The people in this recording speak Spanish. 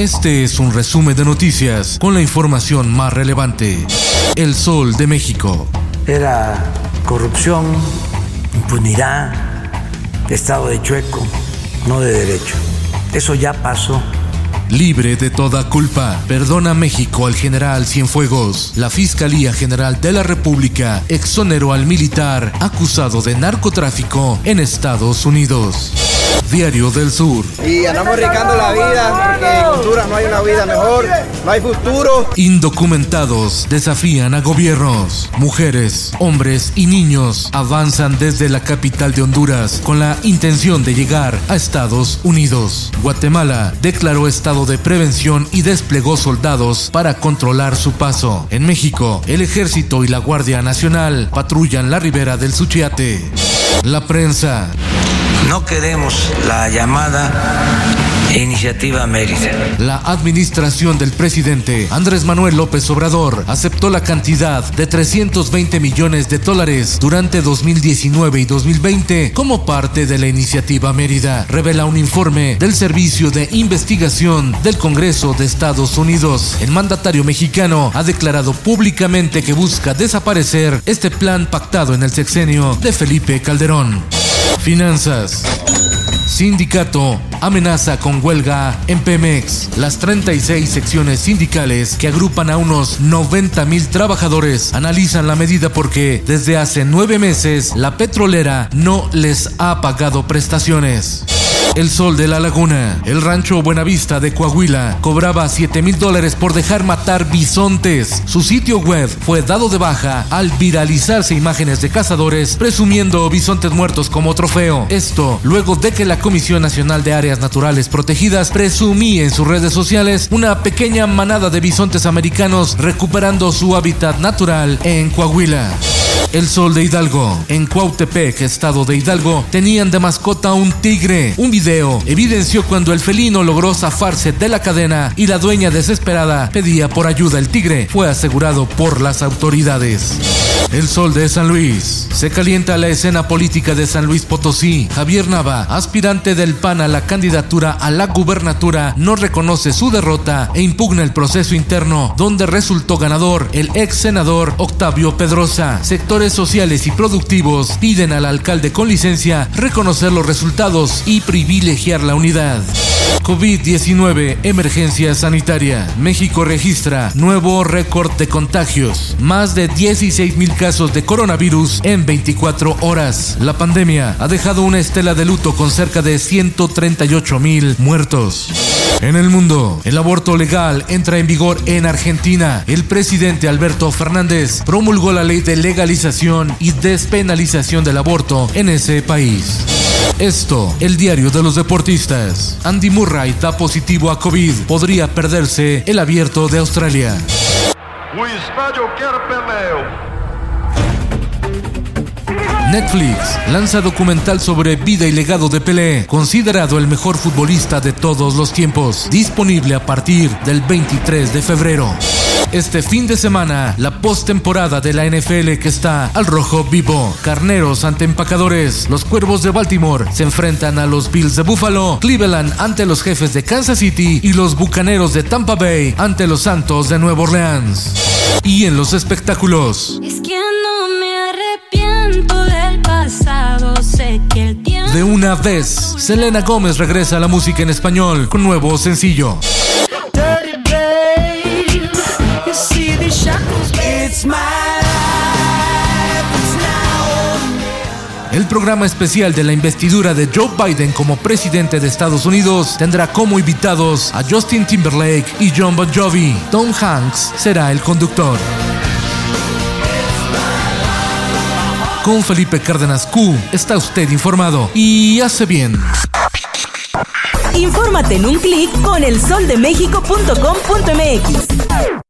Este es un resumen de noticias con la información más relevante. El Sol de México. Era corrupción, impunidad, estado de chueco, no de derecho. Eso ya pasó. Libre de toda culpa, perdona México al general Cienfuegos. La Fiscalía General de la República exoneró al militar acusado de narcotráfico en Estados Unidos. Diario del Sur. Y andamos arriesgando la vida porque en Honduras no hay una vida mejor, no hay futuro. Indocumentados desafían a gobiernos. Mujeres, hombres y niños avanzan desde la capital de Honduras con la intención de llegar a Estados Unidos. Guatemala declaró estado de prevención y desplegó soldados para controlar su paso. En México, el ejército y la Guardia Nacional patrullan la ribera del Suchiate. La prensa. No queremos la llamada Iniciativa Mérida. La administración del presidente Andrés Manuel López Obrador aceptó la cantidad de 320 millones de dólares durante 2019 y 2020 como parte de la Iniciativa Mérida, revela un informe del Servicio de Investigación del Congreso de Estados Unidos. El mandatario mexicano ha declarado públicamente que busca desaparecer este plan pactado en el sexenio de Felipe Calderón. Finanzas. Sindicato amenaza con huelga en Pemex. Las 36 secciones sindicales que agrupan a unos 90 mil trabajadores analizan la medida porque desde hace nueve meses la petrolera no les ha pagado prestaciones. El Sol de la Laguna. El rancho Buenavista de Coahuila cobraba 7 mil dólares por dejar matar bisontes. Su sitio web fue dado de baja al viralizarse imágenes de cazadores presumiendo bisontes muertos como trofeo. Esto luego de que la Comisión Nacional de Áreas Naturales Protegidas presumía en sus redes sociales una pequeña manada de bisontes americanos recuperando su hábitat natural en Coahuila. El Sol de Hidalgo. En Cuautepec, estado de Hidalgo, tenían de mascota un tigre. Un video evidenció cuando el felino logró zafarse de la cadena y la dueña desesperada pedía por ayuda. El tigre fue asegurado por las autoridades. El Sol de San Luis. Se calienta la escena política de San Luis Potosí. Javier Nava, aspirante del PAN a la candidatura a la gubernatura, no reconoce su derrota e impugna el proceso interno, donde resultó ganador el ex senador Octavio Pedrosa. Sociales y productivos piden al alcalde con licencia reconocer los resultados y privilegiar la unidad. COVID-19, emergencia sanitaria. México registra nuevo récord de contagios. Más de 16 mil casos de coronavirus en 24 horas. La pandemia ha dejado una estela de luto con cerca de 138 mil muertos. En el mundo, el aborto legal entra en vigor en Argentina. El presidente Alberto Fernández promulgó la ley de legalización y despenalización del aborto en ese país. Esto, el diario de los deportistas. Andy Murray da positivo a COVID. Podría perderse el abierto de Australia. Netflix lanza documental sobre vida y legado de Pelé, considerado el mejor futbolista de todos los tiempos, disponible a partir del 23 de febrero. Este fin de semana, la postemporada de la NFL que está al rojo vivo. Carneros ante empacadores. Los cuervos de Baltimore se enfrentan a los Bills de Buffalo. Cleveland ante los jefes de Kansas City. Y los bucaneros de Tampa Bay ante los Santos de Nueva Orleans. Y en los espectáculos. Es que no me arrepiento del pasado, sé que el tiempo... De una vez, Selena Gómez regresa a la música en español con nuevo sencillo. El programa especial de la investidura de Joe Biden como presidente de Estados Unidos tendrá como invitados a Justin Timberlake y John Bon Jovi. Tom Hanks será el conductor. Con Felipe Cárdenas Q está usted informado y hace bien. Infórmate en un clic con elsoldemexico.com.mx.